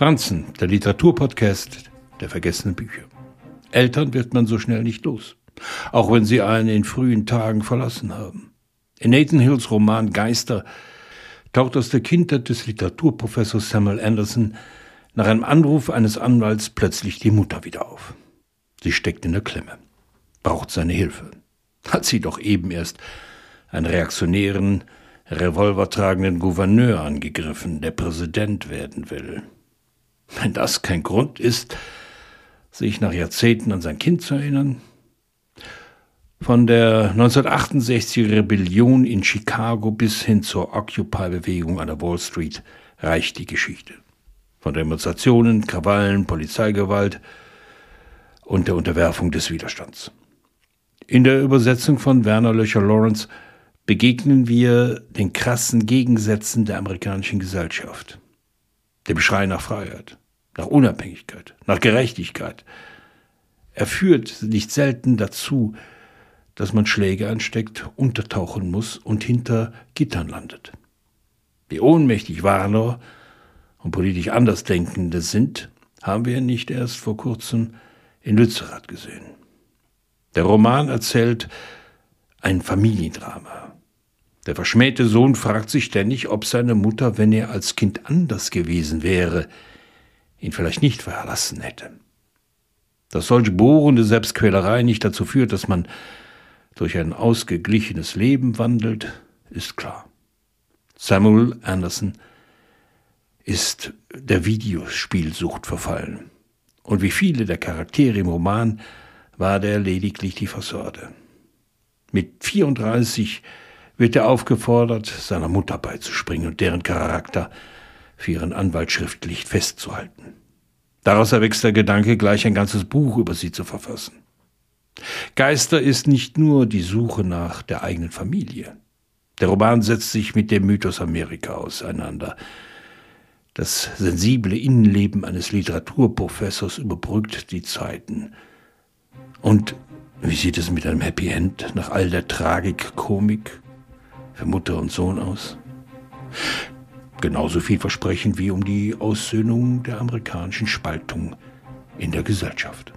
Franzen, der Literaturpodcast der vergessenen Bücher. Eltern wird man so schnell nicht los, auch wenn sie einen in frühen Tagen verlassen haben. In Nathan Hills Roman Geister taucht aus der Kindheit des Literaturprofessors Samuel Anderson nach einem Anruf eines Anwalts plötzlich die Mutter wieder auf. Sie steckt in der Klemme, braucht seine Hilfe. Hat sie doch eben erst einen reaktionären, revolvertragenden Gouverneur angegriffen, der Präsident werden will. Wenn das kein Grund ist, sich nach Jahrzehnten an sein Kind zu erinnern? Von der 1968er Rebellion in Chicago bis hin zur Occupy-Bewegung an der Wall Street reicht die Geschichte. Von Demonstrationen, Krawallen, Polizeigewalt und der Unterwerfung des Widerstands. In der Übersetzung von Werner Löcher Lawrence begegnen wir den krassen Gegensätzen der amerikanischen Gesellschaft. Dem Schrei nach Freiheit, nach Unabhängigkeit, nach Gerechtigkeit. Er führt nicht selten dazu, dass man Schläge ansteckt, untertauchen muss und hinter Gittern landet. Wie ohnmächtig Warner und politisch Andersdenkende sind, haben wir nicht erst vor kurzem in Lützerath gesehen. Der Roman erzählt ein Familiendrama. Der verschmähte Sohn fragt sich ständig, ob seine Mutter, wenn er als Kind anders gewesen wäre, ihn vielleicht nicht verlassen hätte. Dass solch bohrende Selbstquälerei nicht dazu führt, dass man durch ein ausgeglichenes Leben wandelt, ist klar. Samuel Anderson ist der Videospielsucht verfallen. Und wie viele der Charaktere im Roman war der lediglich die Fassade. Mit 34 wird er aufgefordert, seiner Mutter beizuspringen und deren Charakter für ihren Anwalt schriftlich festzuhalten. Daraus erwächst der Gedanke, gleich ein ganzes Buch über sie zu verfassen. Geister ist nicht nur die Suche nach der eigenen Familie. Der Roman setzt sich mit dem Mythos Amerika auseinander. Das sensible Innenleben eines Literaturprofessors überbrückt die Zeiten. Und wie sieht es mit einem Happy End nach all der Tragik-Komik für Mutter und Sohn aus? Genauso vielversprechend wie um die Aussöhnung der amerikanischen Spaltung in der Gesellschaft.